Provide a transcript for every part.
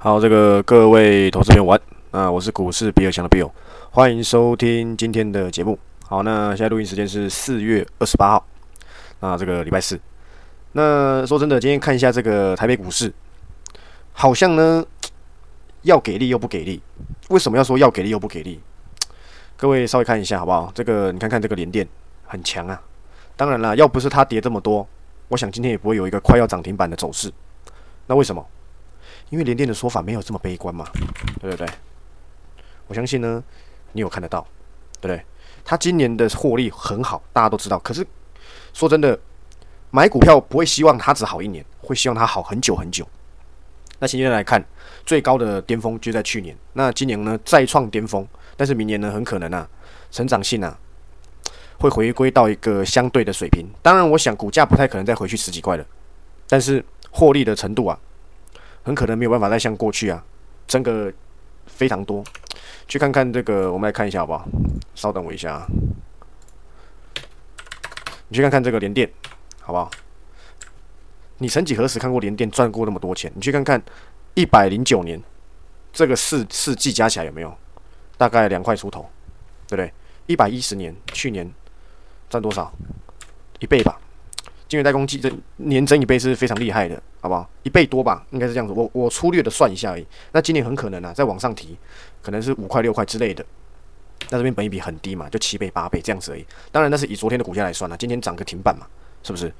好，这个各位投资朋友晚，啊我是股市比尔强的 Bill，欢迎收听今天的节目。好，那现在录音时间是四月二十八号，那这个礼拜四。那说真的，今天看一下这个台北股市，好像呢要给力又不给力。为什么要说要给力又不给力？各位稍微看一下好不好？这个你看看这个连电很强啊。当然了，要不是它跌这么多，我想今天也不会有一个快要涨停板的走势。那为什么？因为联电的说法没有这么悲观嘛，对不对？我相信呢，你有看得到，对不对？他今年的获利很好，大家都知道。可是说真的，买股票不会希望它只好一年，会希望它好很久很久。那今天来看，最高的巅峰就在去年，那今年呢再创巅峰，但是明年呢很可能啊，成长性啊会回归到一个相对的水平。当然，我想股价不太可能再回去十几块了，但是获利的程度啊。很可能没有办法再像过去啊，真的非常多。去看看这个，我们来看一下好不好？稍等我一下啊。你去看看这个联电，好不好？你曾几何时看过联电赚过那么多钱？你去看看一百零九年这个四四季加起来有没有？大概两块出头，对不对？一百一十年去年赚多少？一倍吧。晶圆代工季这年增一倍是非常厉害的，好不好？一倍多吧，应该是这样子。我我粗略的算一下而已。那今年很可能啊，再往上提，可能是五块六块之类的。那这边本一比很低嘛，就七倍八倍这样子而已。当然那是以昨天的股价来算了，今天涨个停板嘛，是不是？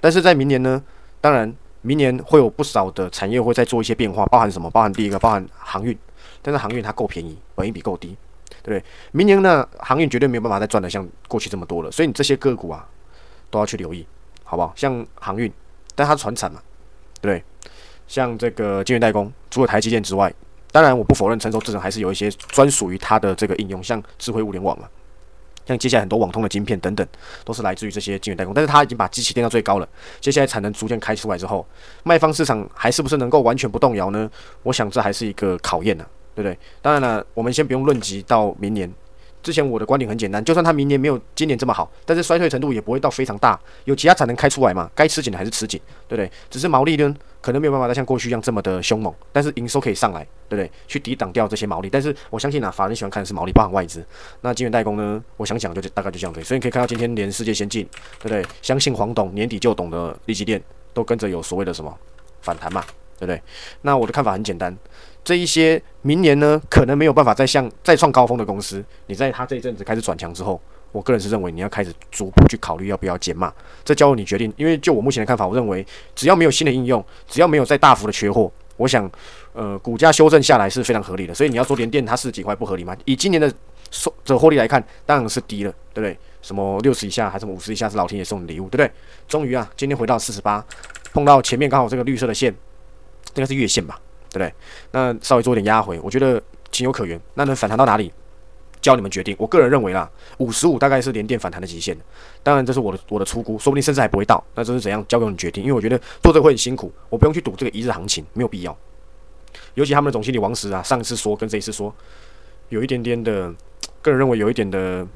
但是在明年呢，当然明年会有不少的产业会再做一些变化，包含什么？包含第一个，包含航运。但是航运它够便宜，本一比够低，对不对？明年呢，航运绝对没有办法再赚的像过去这么多了，所以你这些个股啊，都要去留意。好不好？像航运，但它船产嘛，对不对？像这个晶圆代工，除了台积电之外，当然我不否认成熟制程还是有一些专属于它的这个应用，像智慧物联网嘛，像接下来很多网通的晶片等等，都是来自于这些晶圆代工。但是它已经把机器垫到最高了，接下来产能逐渐开出来之后，卖方市场还是不是能够完全不动摇呢？我想这还是一个考验呢，对不对？当然了，我们先不用论及到明年。之前我的观点很简单，就算它明年没有今年这么好，但是衰退程度也不会到非常大。有其他产能开出来嘛？该吃紧的还是吃紧，对不对？只是毛利呢，可能没有办法再像过去一样这么的凶猛，但是营收可以上来，对不对？去抵挡掉这些毛利。但是我相信啊，法人喜欢看的是毛利，包含外资。那晶圆代工呢？我想讲就大概就这样子。所以你可以看到今天连世界先进，对不对？相信黄董年底就懂的立基电都跟着有所谓的什么反弹嘛，对不对？那我的看法很简单。这一些明年呢，可能没有办法再像再创高峰的公司，你在它这一阵子开始转强之后，我个人是认为你要开始逐步去考虑要不要减码，这交由你决定。因为就我目前的看法，我认为只要没有新的应用，只要没有再大幅的缺货，我想，呃，股价修正下来是非常合理的。所以你要说连电它是几块不合理吗？以今年的收的获利来看，当然是低了，对不对？什么六十以下还是五十以下是老天爷送的礼物，对不对？终于啊，今天回到四十八，碰到前面刚好这个绿色的线，应该是月线吧。对不对？那稍微做点压回，我觉得情有可原。那能反弹到哪里，教你们决定。我个人认为啦，五十五大概是连电反弹的极限。当然，这是我的我的出估，说不定甚至还不会到。那这是怎样，交给你决定。因为我觉得做这个会很辛苦，我不用去赌这个一日行情，没有必要。尤其他们的总经理王石啊，上一次说跟这一次说，有一点点的，个人认为有一点的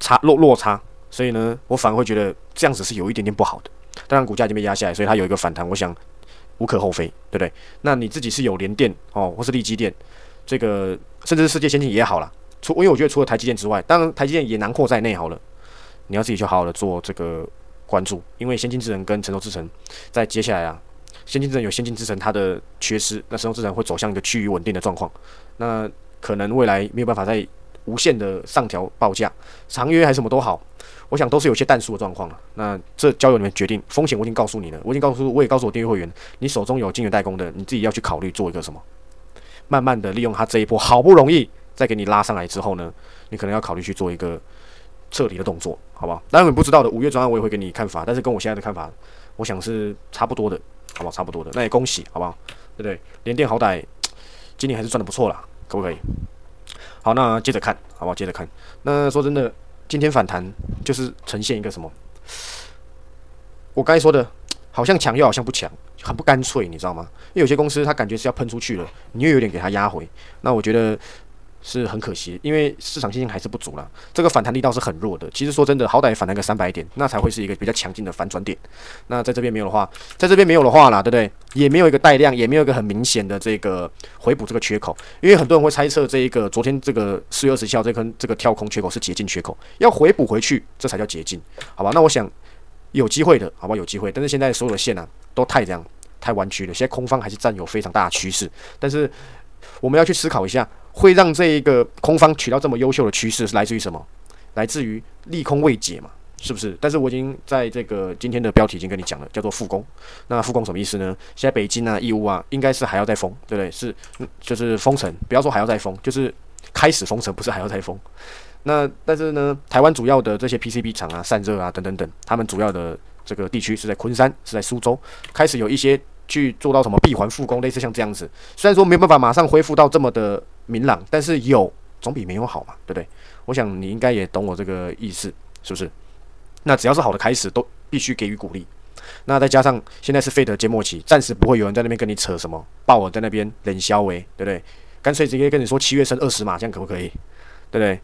差落落差，所以呢，我反而会觉得这样子是有一点点不好的。当然，股价已经被压下来，所以它有一个反弹，我想。无可厚非，对不对？那你自己是有联电哦，或是立基电，这个甚至是世界先进也好了。除因为我觉得除了台积电之外，当然台积电也囊括在内好了。你要自己就好好的做这个关注，因为先进制程跟成熟制程在接下来啊，先进制程有先进制程它的缺失，那成熟制程会走向一个趋于稳定的状况。那可能未来没有办法再无限的上调报价，长约还是什么都好。我想都是有些淡数的状况了，那这交由你们决定。风险我已经告诉你了，我已经告诉，我也告诉我订阅会员，你手中有金源代工的，你自己要去考虑做一个什么，慢慢的利用它这一波好不容易再给你拉上来之后呢，你可能要考虑去做一个彻底的动作，好不好？当然你不知道的，五月专案我也会给你看法，但是跟我现在的看法，我想是差不多的，好不好？差不多的，那也恭喜，好不好？对不对？联电好歹今年还是赚的不错啦，可不可以？好，那接着看，好不好？接着看，那说真的。今天反弹就是呈现一个什么？我刚才说的，好像强又好像不强，很不干脆，你知道吗？因为有些公司它感觉是要喷出去了，你又有点给它压回。那我觉得是很可惜，因为市场信心还是不足了，这个反弹力道是很弱的。其实说真的，好歹反弹个三百点，那才会是一个比较强劲的反转点。那在这边没有的话，在这边没有的话啦，对不对？也没有一个带量，也没有一个很明显的这个回补这个缺口。因为很多人会猜测这一个昨天这个四月二十七号这根这个跳空缺口是捷径缺口，要回补回去，这才叫捷径，好吧？那我想有机会的，好吧？有机会，但是现在所有的线呢都太这样太弯曲了，现在空方还是占有非常大的趋势，但是我们要去思考一下。会让这一个空方取到这么优秀的趋势是来自于什么？来自于利空未解嘛？是不是？但是我已经在这个今天的标题已经跟你讲了，叫做复工。那复工什么意思呢？现在北京啊、义乌啊，应该是还要再封，对不对？是，就是封城。不要说还要再封，就是开始封城，不是还要再封。那但是呢，台湾主要的这些 PCB 厂啊、散热啊等等等，他们主要的这个地区是在昆山，是在苏州，开始有一些去做到什么闭环复工，类似像这样子。虽然说没有办法马上恢复到这么的。明朗，但是有总比没有好嘛，对不对？我想你应该也懂我这个意思，是不是？那只要是好的开始，都必须给予鼓励。那再加上现在是费德缄默期，暂时不会有人在那边跟你扯什么，鲍尔在那边冷消维，对不对？干脆直接跟你说七月升二十码，这样可不可以？对不对？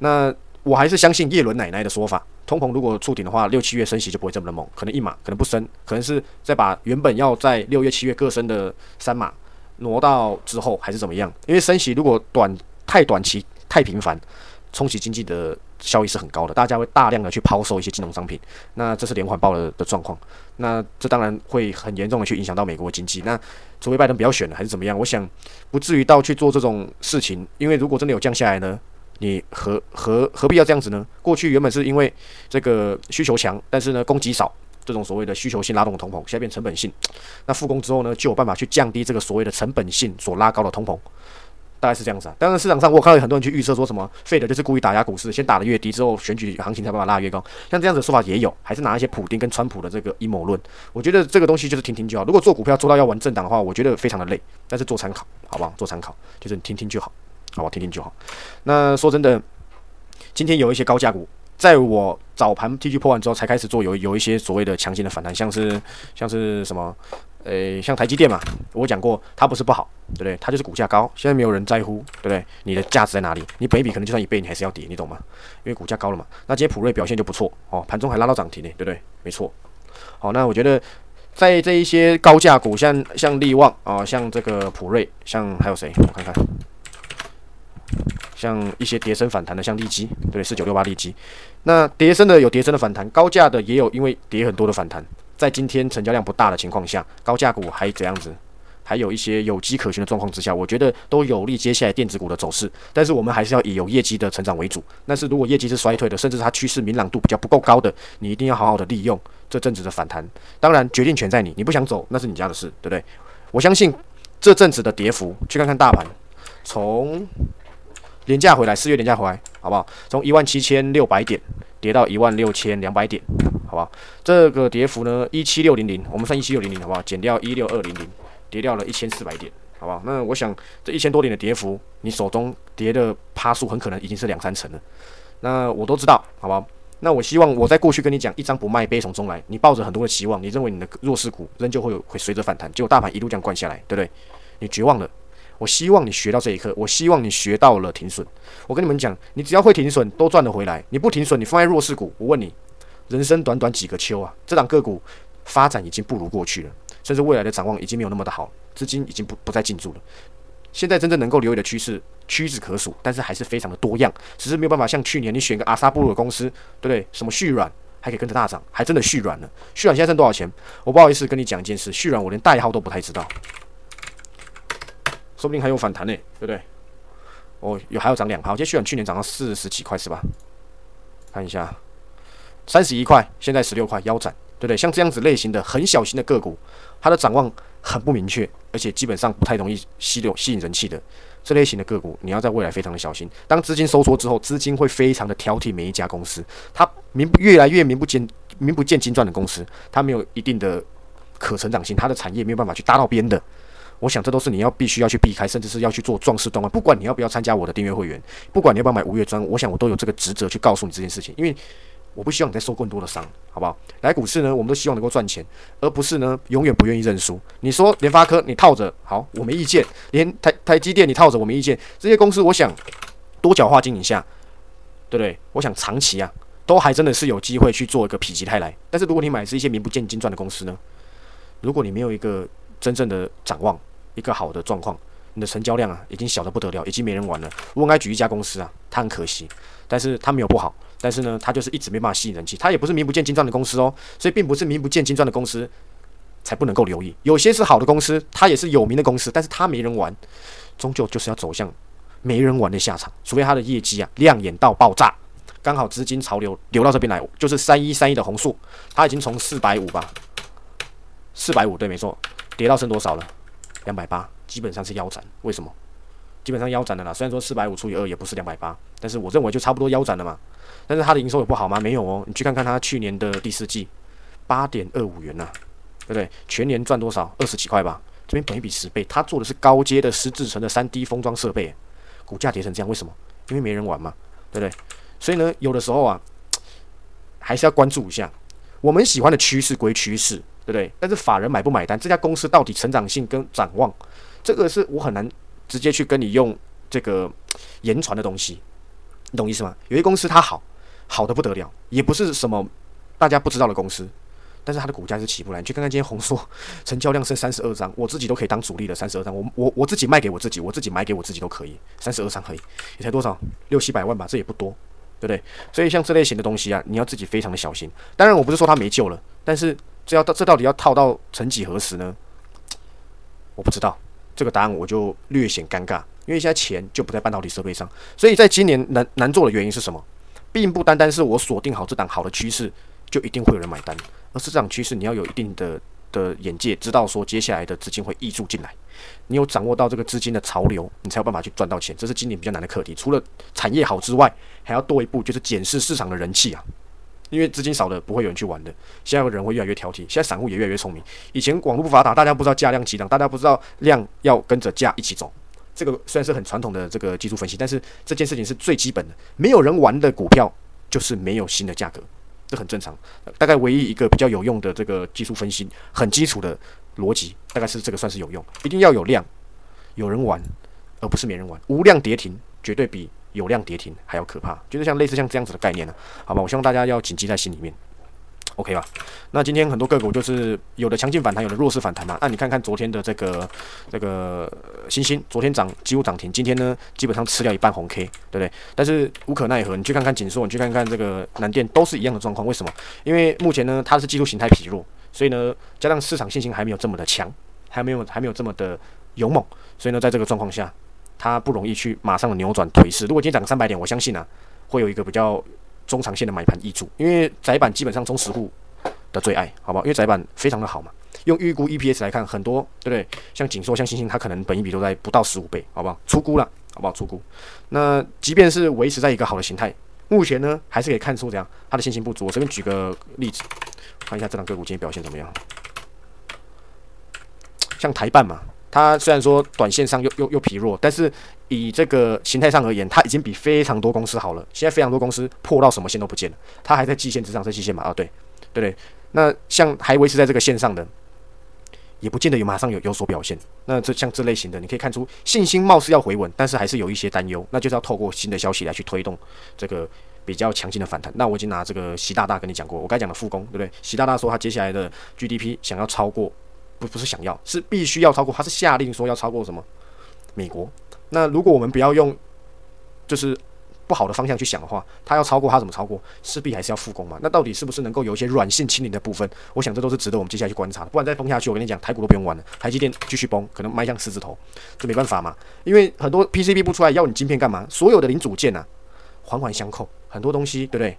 那我还是相信叶伦奶奶的说法，通膨如果触顶的话，六七月升息就不会这么的猛，可能一码，可能不升，可能是再把原本要在六月、七月各升的三码。挪到之后还是怎么样？因为升息如果短太短期太频繁，冲击经济的效益是很高的，大家会大量的去抛售一些金融商品，那这是连环爆的的状况，那这当然会很严重的去影响到美国经济。那除非拜登不要选了还是怎么样？我想不至于到去做这种事情，因为如果真的有降下来呢，你何何何必要这样子呢？过去原本是因为这个需求强，但是呢供给少。这种所谓的需求性拉动的通膨，现在变成本性。那复工之后呢，就有办法去降低这个所谓的成本性所拉高的通膨，大概是这样子啊。当然市场上我看到很多人去预测说什么费的就是故意打压股市，先打的越低，之后选举行情才把它拉越高。像这样子的说法也有，还是拿一些普丁跟川普的这个阴谋论。我觉得这个东西就是听听就好。如果做股票做到要玩政党的话，我觉得非常的累。但是做参考，好不好？做参考就是你听听就好，好吧？听听就好。那说真的，今天有一些高价股。在我早盘 T G 破完之后，才开始做有有一些所谓的强劲的反弹，像是像是什么，呃，像台积电嘛，我讲过它不是不好，对不对？它就是股价高，现在没有人在乎，对不对？你的价值在哪里？你本一比可能就算一倍，你还是要跌，你懂吗？因为股价高了嘛。那今天普瑞表现就不错哦，盘中还拉到涨停呢，对不对？没错。好，那我觉得在这一些高价股，像像利旺啊，像这个普瑞，像还有谁？我看看。像一些叠升反弹的，像利基，对，四九六八利基，那叠升的有叠升的反弹，高价的也有，因为跌很多的反弹，在今天成交量不大的情况下，高价股还怎样子，还有一些有机可循的状况之下，我觉得都有利接下来电子股的走势。但是我们还是要以有业绩的成长为主。但是如果业绩是衰退的，甚至它趋势明朗度比较不够高的，你一定要好好的利用这阵子的反弹。当然，决定权在你，你不想走那是你家的事，对不对？我相信这阵子的跌幅，去看看大盘，从。廉价回来，四月廉价回来，好不好？从一万七千六百点跌到一万六千两百点，好不好？这个跌幅呢，一七六零零，我们算一七六零零，好不好？减掉一六二零零，跌掉了一千四百点，好不好？那我想这一千多点的跌幅，你手中跌的趴数很可能已经是两三成了。那我都知道，好不好？那我希望我在过去跟你讲，一张不卖，悲从中来。你抱着很多的期望，你认为你的弱势股仍旧会有会随着反弹，结果大盘一路这样灌下来，对不对？你绝望了。我希望你学到这一刻，我希望你学到了停损。我跟你们讲，你只要会停损，都赚得回来。你不停损，你放在弱势股，我问你，人生短短几个秋啊，这档个股发展已经不如过去了，甚至未来的展望已经没有那么的好，资金已经不不再进驻了。现在真正能够留意的趋势屈指可数，但是还是非常的多样，只是没有办法像去年你选个阿萨布鲁的公司，对不对？什么续软还可以跟着大涨，还真的续软了。续软现在挣多少钱？我不好意思跟你讲一件事，续软我连代号都不太知道。说不定还有反弹呢，对不对？哦，有还要涨两趴，我记得去年涨到四十几块是吧？看一下，三十一块，现在十六块，腰斩，对不对？像这样子类型的很小型的个股，它的展望很不明确，而且基本上不太容易吸流吸引人气的这类型的个股，你要在未来非常的小心。当资金收缩之后，资金会非常的挑剔每一家公司，它名越来越名不见名不见经传的公司，它没有一定的可成长性，它的产业没有办法去搭到边的。我想这都是你要必须要去避开，甚至是要去做壮士断腕。不管你要不要参加我的订阅会员，不管你要不要买五月专，我想我都有这个职责去告诉你这件事情。因为我不希望你再受更多的伤，好不好？来股市呢，我们都希望能够赚钱，而不是呢永远不愿意认输。你说联发科你套着好，我没意见；连台台积电你套着我没意见。这些公司我想多角化经营下，对不对？我想长期啊，都还真的是有机会去做一个否极泰来。但是如果你买是一些名不见经传的公司呢，如果你没有一个真正的展望，一个好的状况，你的成交量啊已经小的不得了，已经没人玩了。我应该举一家公司啊，它很可惜，但是它没有不好。但是呢，它就是一直没办法吸引人气，它也不是名不见经传的公司哦，所以并不是名不见经传的公司才不能够留意。有些是好的公司，它也是有名的公司，但是它没人玩，终究就是要走向没人玩的下场。除非它的业绩啊亮眼到爆炸，刚好资金潮流流到这边来，就是三一三一的红树，它已经从四百五吧，四百五对，没错，跌到剩多少了？两百八，基本上是腰斩。为什么？基本上腰斩的啦。虽然说四百五除以二也不是两百八，但是我认为就差不多腰斩了嘛。但是它的营收有不好吗？没有哦，你去看看它去年的第四季，八点二五元呐，对不对？全年赚多少？二十几块吧。这边本一比十倍，它做的是高阶的十字层的三 D 封装设备，股价跌成这样，为什么？因为没人玩嘛，对不对？所以呢，有的时候啊，还是要关注一下。我们喜欢的趋势归趋势，对不对？但是法人买不买单？这家公司到底成长性跟展望，这个是我很难直接去跟你用这个言传的东西，你懂意思吗？有些公司它好。好的不得了，也不是什么大家不知道的公司，但是它的股价是起不来。你去看看今天红硕成交量剩三十二张，我自己都可以当主力的三十二张，我我我自己卖给我自己，我自己买给我自己都可以，三十二张可以，也才多少六七百万吧，这也不多，对不对？所以像这类型的东西啊，你要自己非常的小心。当然我不是说它没救了，但是这要到这到底要套到曾几何时呢？我不知道这个答案，我就略显尴尬，因为现在钱就不在半导体设备上，所以在今年难难做的原因是什么？并不单单是我锁定好这档好的趋势，就一定会有人买单，而是这档趋势你要有一定的的眼界，知道说接下来的资金会溢注进来，你有掌握到这个资金的潮流，你才有办法去赚到钱。这是今年比较难的课题。除了产业好之外，还要多一步就是检视市场的人气啊，因为资金少了不会有人去玩的。现在人会越来越挑剔，现在散户也越来越聪明。以前网络不发达，大家不知道价量齐涨，大家不知道量要跟着价一起走。这个虽然是很传统的这个技术分析，但是这件事情是最基本的。没有人玩的股票，就是没有新的价格，这很正常。大概唯一一个比较有用的这个技术分析，很基础的逻辑，大概是这个算是有用。一定要有量，有人玩，而不是没人玩。无量跌停绝对比有量跌停还要可怕，就是像类似像这样子的概念呢，好吧？我希望大家要谨记在心里面。OK 吧，那今天很多个股就是有的强劲反弹，有的弱势反弹嘛。那你看看昨天的这个这个星星，昨天涨几乎涨停，今天呢基本上吃掉一半红 K，对不对？但是无可奈何，你去看看锦硕，你去看看这个南电，都是一样的状况。为什么？因为目前呢它是技术形态疲弱，所以呢加上市场信心还没有这么的强，还没有还没有这么的勇猛，所以呢在这个状况下，它不容易去马上扭转颓势。如果今天涨个三百点，我相信呢会有一个比较。中长线的买盘易注，因为窄板基本上中实户的最爱，好不好？因为窄板非常的好嘛。用预估 EPS 来看，很多对不对？像锦硕、像星星，它可能本一比都在不到十五倍，好不好？出估了，好不好？出估。那即便是维持在一个好的形态，目前呢还是可以看出怎样，它的信心不足。我随便举个例子，看一下这档个股今天表现怎么样。像台办嘛。它虽然说短线上又又又疲弱，但是以这个形态上而言，它已经比非常多公司好了。现在非常多公司破到什么线都不见了，它还在季线之上，在季线嘛？啊，对，对对。那像还维持在这个线上的，也不见得有马上有有所表现。那这像这类型的，你可以看出信心貌似要回稳，但是还是有一些担忧。那就是要透过新的消息来去推动这个比较强劲的反弹。那我已经拿这个习大大跟你讲过，我该讲的复工，对不对？习大大说他接下来的 GDP 想要超过。不不是想要，是必须要超过。他是下令说要超过什么？美国。那如果我们不要用就是不好的方向去想的话，他要超过他怎么超过？势必还是要复工嘛。那到底是不是能够有一些软性清零的部分？我想这都是值得我们接下来去观察的。不然再崩下去，我跟你讲，台股都不用玩了，台积电继续崩，可能迈向四字头，这没办法嘛。因为很多 PCB 不出来，要你晶片干嘛？所有的零组件啊，环环相扣，很多东西，对不对？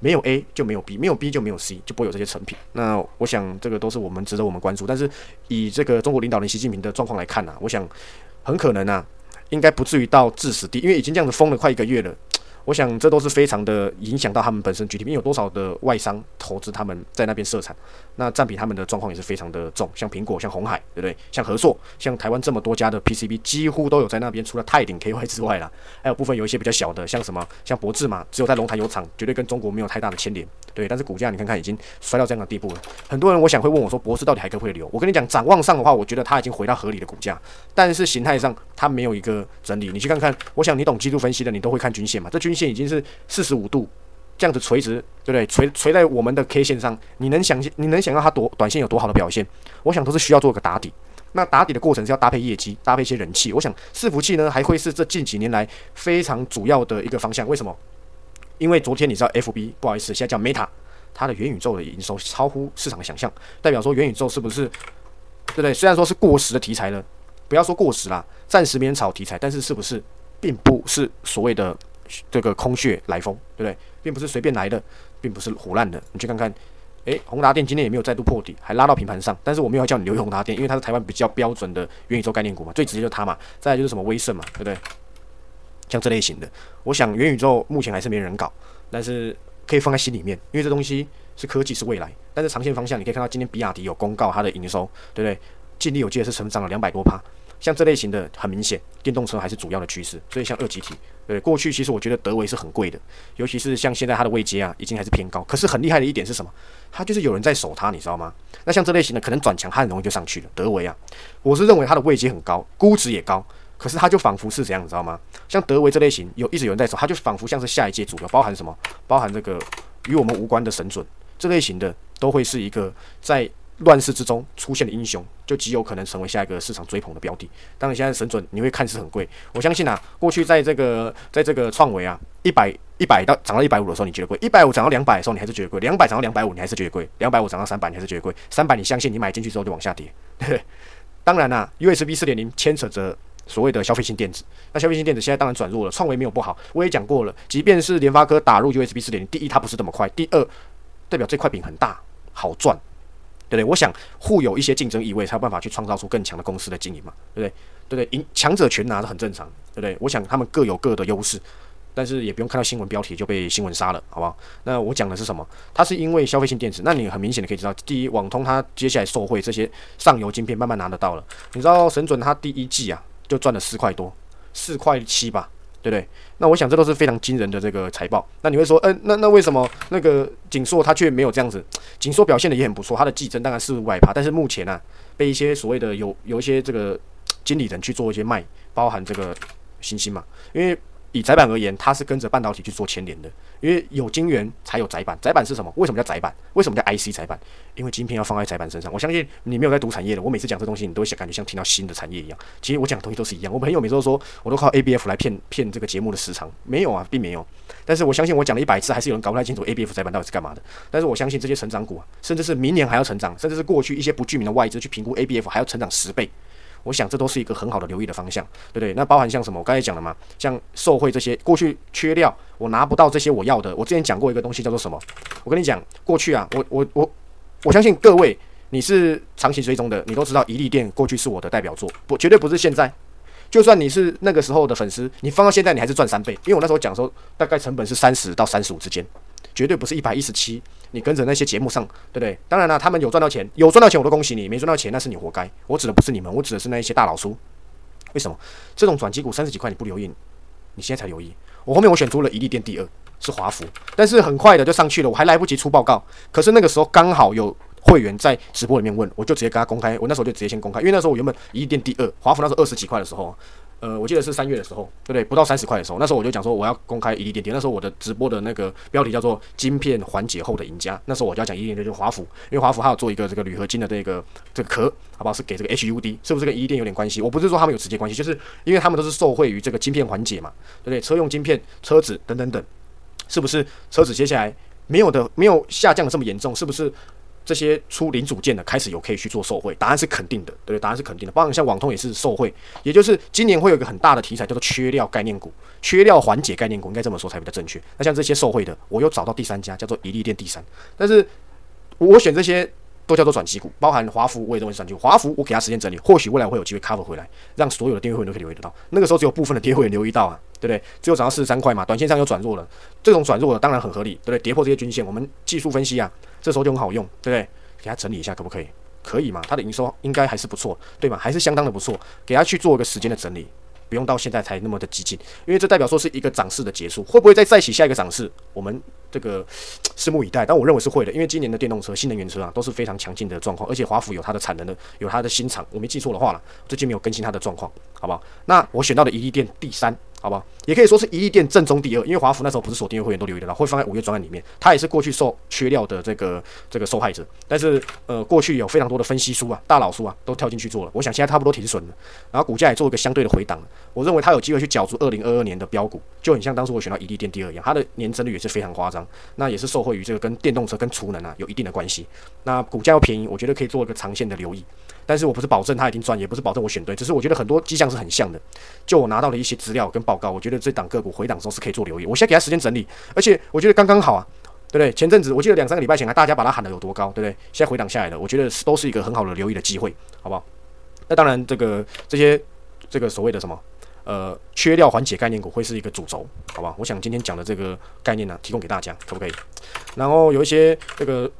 没有 A 就没有 B，没有 B 就没有 C，就不会有这些成品。那我想这个都是我们值得我们关注。但是以这个中国领导人习近平的状况来看呢，我想很可能啊，应该不至于到致死地，因为已经这样子封了快一个月了。我想这都是非常的影响到他们本身 GDP，有多少的外商投资他们在那边设厂，那占比他们的状况也是非常的重。像苹果、像红海，对不对？像和硕、像台湾这么多家的 PCB，几乎都有在那边。除了泰鼎 KY 之外啦，还有部分有一些比较小的，像什么像博智嘛，只有在龙潭有厂，绝对跟中国没有太大的牵连。对，但是股价你看看已经摔到这样的地步了。很多人我想会问我说，博士到底还可不可以留？我跟你讲，展望上的话，我觉得它已经回到合理的股价，但是形态上它没有一个整理。你去看看，我想你懂技术分析的，你都会看均线嘛？这均均线已经是四十五度这样子垂直，对不对？垂垂在我们的 K 线上，你能想你能想到它多短线有多好的表现？我想都是需要做个打底。那打底的过程是要搭配业绩，搭配一些人气。我想伺服器呢，还会是这近几年来非常主要的一个方向。为什么？因为昨天你知道，FB 不好意思，现在叫 Meta，它的元宇宙的营收超乎市场的想象，代表说元宇宙是不是对不对？虽然说是过时的题材了，不要说过时啦，暂时免炒题材，但是是不是并不是所谓的这个空穴来风，对不对？并不是随便来的，并不是胡乱的。你去看看，诶，宏达电今天也没有再度破底，还拉到平盘上。但是我没有叫你留意宏达电，因为它是台湾比较标准的元宇宙概念股嘛，最直接就是它嘛。再来就是什么威盛嘛，对不对？像这类型的，我想元宇宙目前还是没人搞，但是可以放在心里面，因为这东西是科技是未来。但是长线方向，你可以看到今天比亚迪有公告它的营收，对不对？净利有记得是成长了两百多趴。像这类型的，很明显，电动车还是主要的趋势。所以像二级体，对过去其实我觉得德维是很贵的，尤其是像现在它的位阶啊，已经还是偏高。可是很厉害的一点是什么？它就是有人在守它，你知道吗？那像这类型的，可能转强，它很容易就上去了。德维啊，我是认为它的位阶很高，估值也高。可是它就仿佛是怎样，你知道吗？像德维这类型，有一直有人在守，它就仿佛像是下一届主流，包含什么？包含这个与我们无关的神准这类型的，都会是一个在乱世之中出现的英雄，就极有可能成为下一个市场追捧的标的。当然，现在神准你会看似很贵，我相信啊，过去在这个在这个创维啊，一百一百到涨到一百五的时候，你觉得贵；一百五涨到两百的时候，你还是觉得贵；两百涨到两百五，你还是觉得贵；两百五涨到三百，你还是觉得贵；三百，你相信你买进去之后就往下跌，对？当然啦，USB 四点零牵扯着。所谓的消费性电子，那消费性电子现在当然转弱了。创维没有不好，我也讲过了。即便是联发科打入 USB 四点零，第一它不是这么快，第二代表这块饼很大，好赚，对不对？我想互有一些竞争意味，才有办法去创造出更强的公司的经营嘛，对不对？对不对？赢强者全拿是很正常，对不对？我想他们各有各的优势，但是也不用看到新闻标题就被新闻杀了，好不好？那我讲的是什么？它是因为消费性电子，那你很明显的可以知道，第一，网通它接下来受惠这些上游晶片慢慢拿得到了。你知道神准它第一季啊？就赚了四块多，四块七吧，对不对？那我想这都是非常惊人的这个财报。那你会说，嗯，那那为什么那个锦硕它却没有这样子？锦硕表现的也很不错，它的季增当然是五百趴，但是目前呢，被一些所谓的有有一些这个经理人去做一些卖，包含这个新兴嘛，因为。以窄板而言，它是跟着半导体去做牵连的，因为有晶圆才有窄板。窄板是什么？为什么叫窄板？为什么叫 IC 窄板？因为晶片要放在窄板身上。我相信你没有在读产业的，我每次讲这东西，你都会想感觉像听到新的产业一样。其实我讲的东西都是一样。我朋友每次都说，我都靠 ABF 来骗骗这个节目的时长，没有啊，并没有。但是我相信我讲了一百次，还是有人搞不太清楚 ABF 窄板到底是干嘛的。但是我相信这些成长股，甚至是明年还要成长，甚至是过去一些不具名的外资去评估 ABF 还要成长十倍。我想这都是一个很好的留意的方向，对不对？那包含像什么？我刚才讲了嘛，像受贿这些，过去缺料，我拿不到这些我要的。我之前讲过一个东西叫做什么？我跟你讲，过去啊，我我我我相信各位你是长期追踪的，你都知道，宜利店过去是我的代表作，不绝对不是现在。就算你是那个时候的粉丝，你放到现在，你还是赚三倍，因为我那时候讲说，大概成本是三十到三十五之间，绝对不是一百一十七。你跟着那些节目上，对不对？当然了，他们有赚到钱，有赚到钱我都恭喜你；没赚到钱那是你活该。我指的不是你们，我指的是那一些大老叔。为什么这种转机股三十几块你不留意？你现在才留意。我后面我选出了一利店第二是华福，但是很快的就上去了，我还来不及出报告。可是那个时候刚好有会员在直播里面问，我就直接跟他公开。我那时候就直接先公开，因为那时候我原本一利店第二，华福那时候二十几块的时候。呃，我记得是三月的时候，对不对？不到三十块的时候，那时候我就讲说我要公开一利电电。那时候我的直播的那个标题叫做“晶片缓解后的赢家”。那时候我就要讲一利电电就是华府，因为华府还有做一个这个铝合金的这个这个壳，好不好？是给这个 HUD，是不是跟一利电有点关系？我不是说他们有直接关系，就是因为他们都是受惠于这个晶片缓解嘛，对不对？车用晶片、车子等等等，是不是车子接下来没有的没有下降的这么严重？是不是？这些出零组件的开始有可以去做受贿，答案是肯定的，对，答案是肯定的。包括像网通也是受贿，也就是今年会有一个很大的题材叫做缺料概念股、缺料缓解概念股，应该这么说才比较正确。那像这些受贿的，我又找到第三家叫做一利店第三，但是我选这些。都叫做转机股，包含华孚我也认为是转机股。华孚我给它时间整理，或许未来会有机会 cover 回来，让所有的订阅会都可以留意得到。那个时候只有部分的订阅会留意到啊，对不对？只有涨到四十三块嘛，短线上又转弱了，这种转弱的当然很合理，对不对？跌破这些均线，我们技术分析啊，这时候就很好用，对不对？给它整理一下可不可以？可以嘛？它的营收应该还是不错，对吗？还是相当的不错，给它去做一个时间的整理。不用到现在才那么的激进，因为这代表说是一个涨势的结束，会不会再再起下一个涨势？我们这个拭目以待。但我认为是会的，因为今年的电动车、新能源车啊都是非常强劲的状况，而且华府有它的产能的，有它的新厂，我没记错的话了，最近没有更新它的状况，好不好？那我选到的一利电第三。好吧，也可以说是一亿店正中第二，因为华孚那时候不是锁订阅会员都留意得到，会放在五月专案里面，它也是过去受缺料的这个这个受害者。但是呃，过去有非常多的分析书啊、大佬书啊都跳进去做了，我想现在差不多停损了，然后股价也做一个相对的回档我认为它有机会去角逐二零二二年的标股，就很像当初我选到一利店第二一样，它的年增率也是非常夸张，那也是受惠于这个跟电动车跟储能啊有一定的关系。那股价又便宜，我觉得可以做一个长线的留意。但是我不是保证它一定赚，也不是保证我选对，只是我觉得很多迹象是很像的。就我拿到了一些资料跟报告，我觉得这档个股回档时候是可以做留意。我先给他时间整理，而且我觉得刚刚好啊，对不对？前阵子我记得两三个礼拜前啊，大家把它喊的有多高，对不对？现在回档下来了，我觉得都是一个很好的留意的机会，好不好？那当然，这个这些这个所谓的什么呃缺料缓解概念股会是一个主轴，好吧？我想今天讲的这个概念呢，提供给大家，可不可以？然后有一些这个。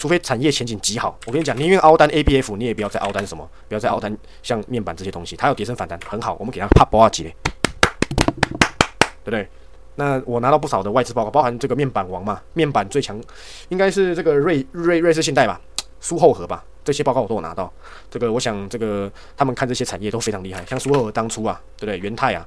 除非产业前景极好，我跟你讲，宁愿凹单 A B F，你也不要再凹单什么，不要再凹单像面板这些东西，它有跌升反弹很好，我们给它啪波二级，对不对？那我拿到不少的外资报告，包含这个面板王嘛，面板最强应该是这个瑞瑞瑞士信贷吧，苏后河吧，这些报告我都有拿到。这个我想这个他们看这些产业都非常厉害，像苏后河当初啊，对不对？元泰啊。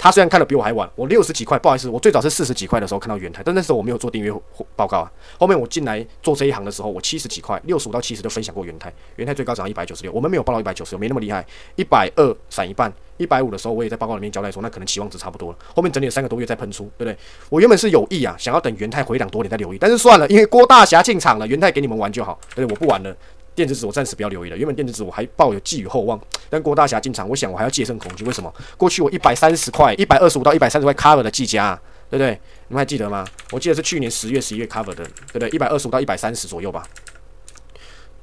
他虽然看的比我还晚，我六十几块，不好意思，我最早是四十几块的时候看到元泰，但那时候我没有做订阅报告啊。后面我进来做这一行的时候，我七十几块，六十五到七十都分享过元泰，元泰最高涨到一百九十六，我们没有报到一百九十六，没那么厉害，一百二闪一半，一百五的时候我也在报告里面交代说，那可能期望值差不多了。后面整理了三个多月再喷出，对不对？我原本是有意啊，想要等元泰回档多点再留意，但是算了，因为郭大侠进场了，元泰给你们玩就好，对，我不玩了。电子纸我暂时不要留意了，原本电子纸我还抱有寄予厚望，但郭大侠进场，我想我还要戒慎恐惧。为什么？过去我一百三十块、一百二十五到一百三十块 cover 的技嘉，对不对？你们还记得吗？我记得是去年十月、十一月 cover 的，对不对？一百二十五到一百三十左右吧。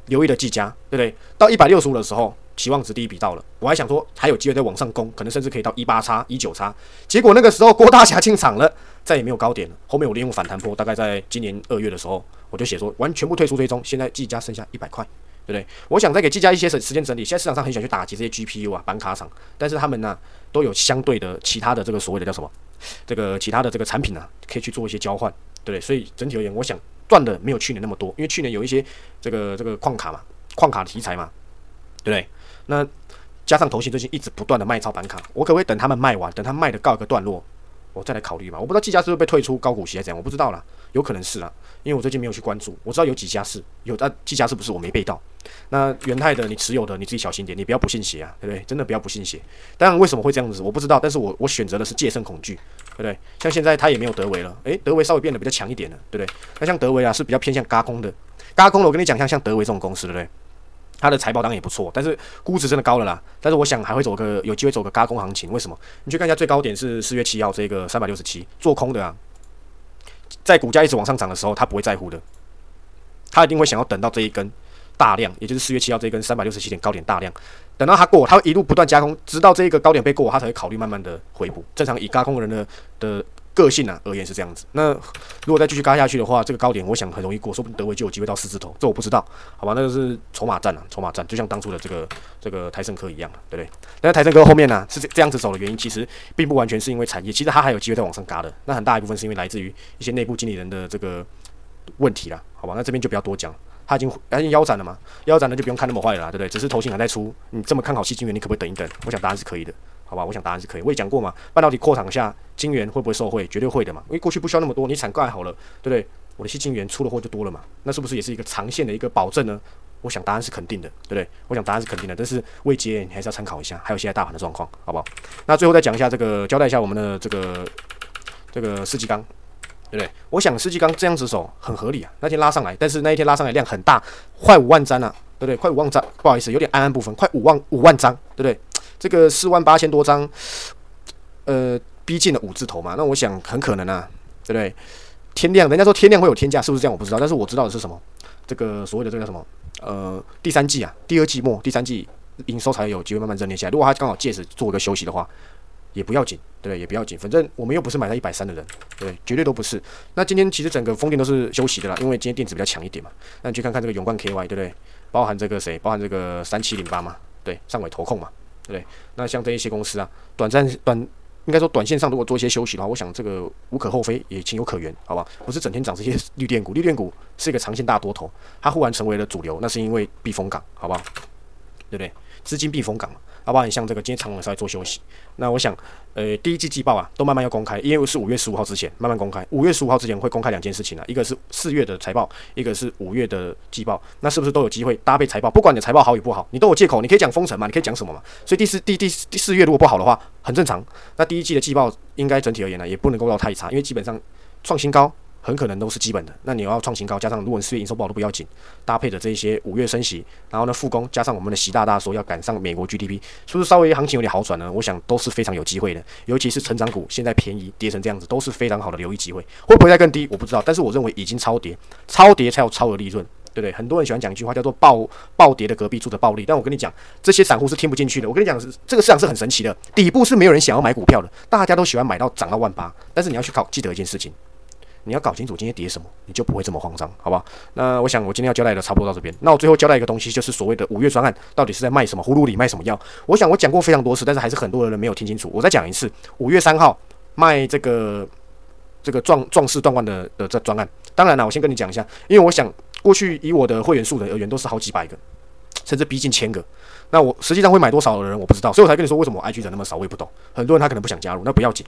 留意的技嘉，对不对？到一百六十五的时候，期望值第一笔到了，我还想说还有机会再往上攻，可能甚至可以到一八叉、一九叉。结果那个时候郭大侠进场了，再也没有高点了。后面我利用反弹波，大概在今年二月的时候，我就写说完全部退出追踪，现在技嘉剩下一百块。对不对？我想再给技嘉一些时时间整理。现在市场上很想去打击这些 GPU 啊、板卡厂，但是他们呢都有相对的其他的这个所谓的叫什么？这个其他的这个产品呢，可以去做一些交换，对不对？所以整体而言，我想赚的没有去年那么多，因为去年有一些这个这个矿卡嘛、矿卡题材嘛，对不对？那加上投信最近一直不断的卖超板卡，我可不可以等他们卖完，等他卖的告一个段落，我再来考虑吧？我不知道技嘉是不是被退出高股息还是怎样，我不知道啦，有可能是啊。因为我最近没有去关注，我知道有几家是有，但几家是不是我没背到？那元泰的你持有的你自己小心点，你不要不信邪啊，对不对？真的不要不信邪。当然为什么会这样子，我不知道，但是我我选择的是戒慎恐惧，对不对？像现在他也没有德维了，诶，德维稍微变得比较强一点了，对不对？那像德维啊是比较偏向嘎空的，嘎空的我跟你讲，像像德维这种公司，对不对？它的财报当然也不错，但是估值真的高了啦。但是我想还会走个有机会走个嘎空行情，为什么？你去看一下最高点是四月七号这个三百六十七，做空的啊。在股价一直往上涨的时候，他不会在乎的，他一定会想要等到这一根大量，也就是四月七号这一根三百六十七点高点大量，等到它过，他一路不断加空，直到这一个高点被过，他才会考虑慢慢的回补。正常以加空人的的。个性啊而言是这样子，那如果再继续嘎下去的话，这个高点我想很容易过，说不定德维就有机会到四字头，这我不知道，好吧？那个是筹码战啊，筹码战，就像当初的这个这个台盛科一样，对不对？但是台盛科后面呢是这样子走的原因，其实并不完全是因为产业，其实它还有机会再往上嘎的，那很大一部分是因为来自于一些内部经理人的这个问题啦，好吧？那这边就不要多讲，他已经已经腰斩了嘛，腰斩了就不用看那么坏了，对不对？只是头型还在出，你这么看好戏精元，你可不可以等一等？我想答案是可以的。好吧，我想答案是可以。我也讲过嘛，半导体扩厂下，晶圆会不会受惠？绝对会的嘛，因为过去不需要那么多，你产盖好了，对不对？我的细晶圆出了货就多了嘛，那是不是也是一个长线的一个保证呢？我想答案是肯定的，对不对？我想答案是肯定的，但是未接你还是要参考一下，还有现在大盘的状况，好不好？那最后再讲一下这个，交代一下我们的这个这个世纪钢，对不对？我想世纪钢这样子走很合理啊，那天拉上来，但是那一天拉上来量很大，快五万张啊，对不对？快五万张，不好意思，有点暗暗部分，快五万五万张，对不对？这个四万八千多张，呃，逼近了五字头嘛，那我想很可能啊，对不对？天亮，人家说天亮会有天价，是不是这样？我不知道，但是我知道的是什么？这个所谓的这个什么呃第三季啊，第二季末、第三季营收才有机会慢慢热烈下来。如果它刚好借此做一个休息的话，也不要紧，对不对？也不要紧，反正我们又不是买在一百三的人，对，绝对都不是。那今天其实整个风电都是休息的啦，因为今天电子比较强一点嘛。那你去看看这个永冠 KY，对不对？包含这个谁？包含这个三七零八嘛，对，上尾投控嘛，对不对？那像这一些公司啊，短暂短应该说短线上如果做一些休息的话，我想这个无可厚非，也情有可原，好吧？不是整天涨这些绿电股，绿电股是一个长线大多头，它忽然成为了主流，那是因为避风港，好不好？对不对？资金避风港嘛。好不好？你像这个今天长隆稍微做休息，那我想，呃，第一季季报啊，都慢慢要公开，因为是五月十五号之前慢慢公开。五月十五号之前会公开两件事情啊，一个是四月的财报，一个是五月的季报。那是不是都有机会搭配财报？不管你财报好与不好，你都有借口，你可以讲封城嘛，你可以讲什么嘛？所以第四第第第四月如果不好的话，很正常。那第一季的季报应该整体而言呢，也不能够到太差，因为基本上创新高。很可能都是基本的，那你要创新高，加上如果你四月营收不好都不要紧，搭配的这一些五月升息，然后呢复工，加上我们的习大大说要赶上美国 GDP，是不是稍微行情有点好转呢？我想都是非常有机会的，尤其是成长股现在便宜跌成这样子，都是非常好的留意机会。会不会再更低？我不知道，但是我认为已经超跌，超跌才有超额利润，对不对？很多人喜欢讲一句话叫做暴暴跌的隔壁住着暴利，但我跟你讲，这些散户是听不进去的。我跟你讲这个市场是很神奇的，底部是没有人想要买股票的，大家都喜欢买到涨到万八，但是你要去考记得一件事情。你要搞清楚今天跌什么，你就不会这么慌张，好不好？那我想我今天要交代的差不多到这边。那我最后交代一个东西，就是所谓的五月专案到底是在卖什么？葫芦里卖什么药？我想我讲过非常多次，但是还是很多人没有听清楚。我再讲一次，五月三号卖这个这个壮壮士断腕的的这专案。当然了，我先跟你讲一下，因为我想过去以我的会员数的而言，都是好几百个，甚至逼近千个。那我实际上会买多少的人我不知道，所以我才跟你说为什么我 IG 人那么少，我也不懂。很多人他可能不想加入，那不要紧，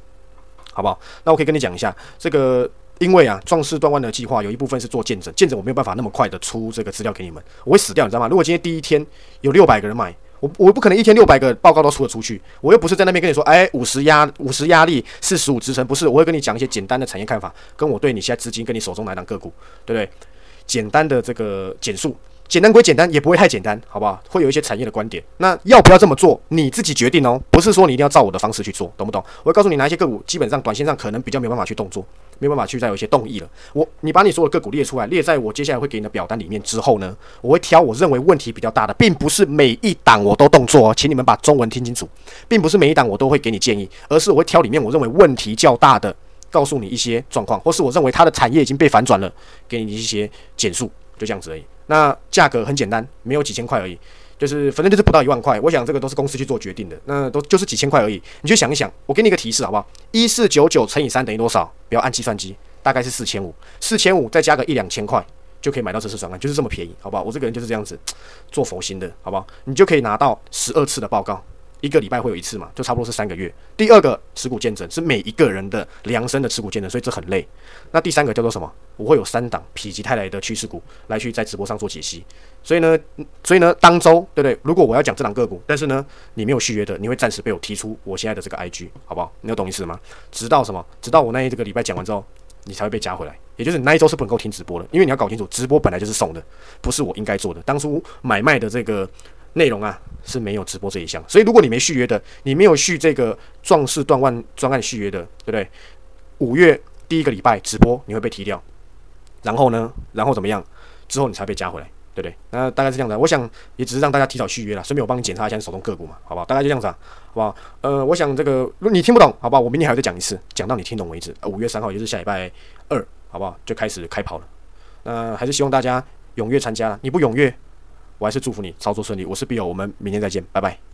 好不好？那我可以跟你讲一下这个。因为啊，壮士断腕的计划有一部分是做见证，见证我没有办法那么快的出这个资料给你们，我会死掉，你知道吗？如果今天第一天有六百个人买，我我不可能一天六百个报告都出得出去，我又不是在那边跟你说，哎，五十压五十压力，四十五支撑，不是，我会跟你讲一些简单的产业看法，跟我对你现在资金跟你手中哪档个股，对不对？简单的这个简述。简单归简单，也不会太简单，好不好？会有一些产业的观点，那要不要这么做，你自己决定哦。不是说你一定要照我的方式去做，懂不懂？我会告诉你哪一些个股，基本上短线上可能比较没有办法去动作，没有办法去再有一些动意了。我，你把你所有的个股列出来，列在我接下来会给你的表单里面之后呢，我会挑我认为问题比较大的，并不是每一档我都动作哦，请你们把中文听清楚，并不是每一档我都会给你建议，而是我会挑里面我认为问题较大的，告诉你一些状况，或是我认为它的产业已经被反转了，给你一些简述，就这样子而已。那价格很简单，没有几千块而已，就是反正就是不到一万块。我想这个都是公司去做决定的，那都就是几千块而已。你就想一想，我给你一个提示好不好？一四九九乘以三等于多少？不要按计算机，大概是四千五。四千五再加个一两千块，就可以买到这次转案，就是这么便宜，好不好？我这个人就是这样子做佛心的，好不好？你就可以拿到十二次的报告。一个礼拜会有一次嘛，就差不多是三个月。第二个持股见证是每一个人的量身的持股见证，所以这很累。那第三个叫做什么？我会有三档否极泰来的趋势股来去在直播上做解析。所以呢，所以呢，当周对不对？如果我要讲这档个股，但是呢，你没有续约的，你会暂时被我踢出我现在的这个 IG，好不好？你有懂意思吗？直到什么？直到我那一这个礼拜讲完之后，你才会被加回来。也就是你那一周是不能够听直播的，因为你要搞清楚，直播本来就是送的，不是我应该做的。当初买卖的这个。内容啊是没有直播这一项，所以如果你没续约的，你没有续这个壮士断腕专案续约的，对不对？五月第一个礼拜直播你会被踢掉，然后呢，然后怎么样？之后你才被加回来，对不对？那大概是这样的。我想也只是让大家提早续约了，顺便我帮你检查一下你手中个股嘛，好不好？大概就这样子啊，好不好？呃，我想这个如果你听不懂，好不好？我明天还要再讲一次，讲到你听懂为止。五月三号也是下礼拜二，好不好？就开始开跑了。那还是希望大家踊跃参加，你不踊跃？我还是祝福你操作顺利。我是 Bill，我们明天再见，拜拜。